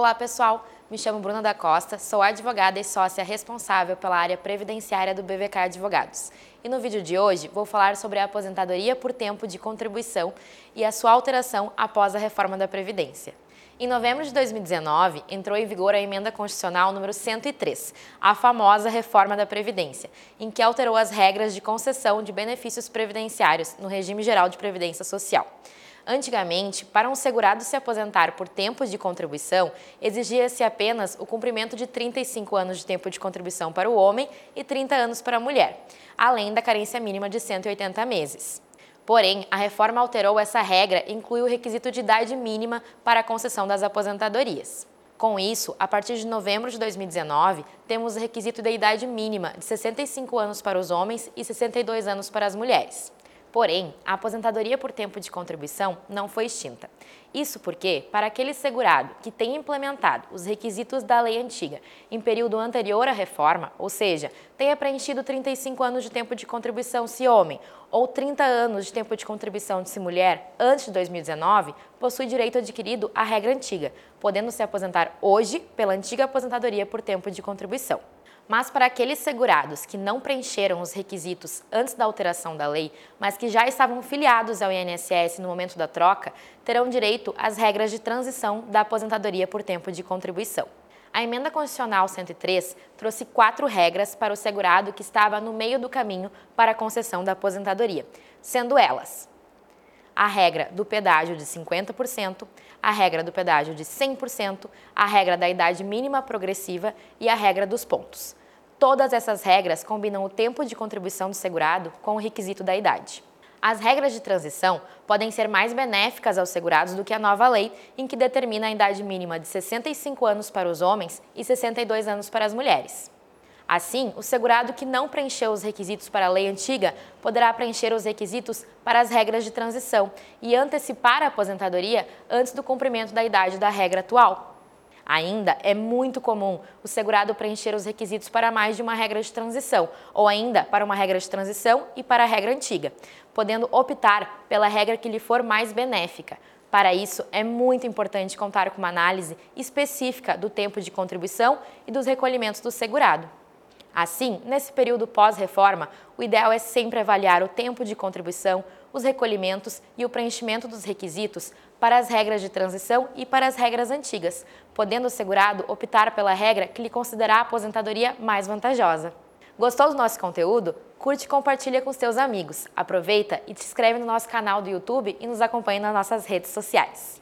Olá, pessoal. Me chamo Bruna da Costa, sou advogada e sócia responsável pela área previdenciária do BVK Advogados. E no vídeo de hoje vou falar sobre a aposentadoria por tempo de contribuição e a sua alteração após a reforma da Previdência. Em novembro de 2019, entrou em vigor a emenda constitucional número 103, a famosa reforma da Previdência, em que alterou as regras de concessão de benefícios previdenciários no regime geral de previdência social. Antigamente, para um segurado se aposentar por tempos de contribuição, exigia-se apenas o cumprimento de 35 anos de tempo de contribuição para o homem e 30 anos para a mulher, além da carência mínima de 180 meses. Porém, a reforma alterou essa regra e inclui o requisito de idade mínima para a concessão das aposentadorias. Com isso, a partir de novembro de 2019, temos o requisito da idade mínima de 65 anos para os homens e 62 anos para as mulheres. Porém, a aposentadoria por tempo de contribuição não foi extinta. Isso porque, para aquele segurado que tem implementado os requisitos da lei antiga em período anterior à reforma, ou seja, tenha preenchido 35 anos de tempo de contribuição se homem ou 30 anos de tempo de contribuição se mulher antes de 2019, possui direito adquirido à regra antiga, podendo se aposentar hoje pela antiga aposentadoria por tempo de contribuição. Mas para aqueles segurados que não preencheram os requisitos antes da alteração da lei, mas que já estavam filiados ao INSS no momento da troca, terão direito às regras de transição da aposentadoria por tempo de contribuição. A emenda constitucional 103 trouxe quatro regras para o segurado que estava no meio do caminho para a concessão da aposentadoria, sendo elas: a regra do pedágio de 50%, a regra do pedágio de 100%, a regra da idade mínima progressiva e a regra dos pontos. Todas essas regras combinam o tempo de contribuição do segurado com o requisito da idade. As regras de transição podem ser mais benéficas aos segurados do que a nova lei, em que determina a idade mínima de 65 anos para os homens e 62 anos para as mulheres. Assim, o segurado que não preencheu os requisitos para a lei antiga poderá preencher os requisitos para as regras de transição e antecipar a aposentadoria antes do cumprimento da idade da regra atual. Ainda é muito comum o segurado preencher os requisitos para mais de uma regra de transição, ou ainda para uma regra de transição e para a regra antiga, podendo optar pela regra que lhe for mais benéfica. Para isso, é muito importante contar com uma análise específica do tempo de contribuição e dos recolhimentos do segurado. Assim, nesse período pós-reforma, o ideal é sempre avaliar o tempo de contribuição, os recolhimentos e o preenchimento dos requisitos para as regras de transição e para as regras antigas, podendo o segurado optar pela regra que lhe considerar a aposentadoria mais vantajosa. Gostou do nosso conteúdo? Curte e compartilha com seus amigos. Aproveita e se inscreve no nosso canal do YouTube e nos acompanhe nas nossas redes sociais.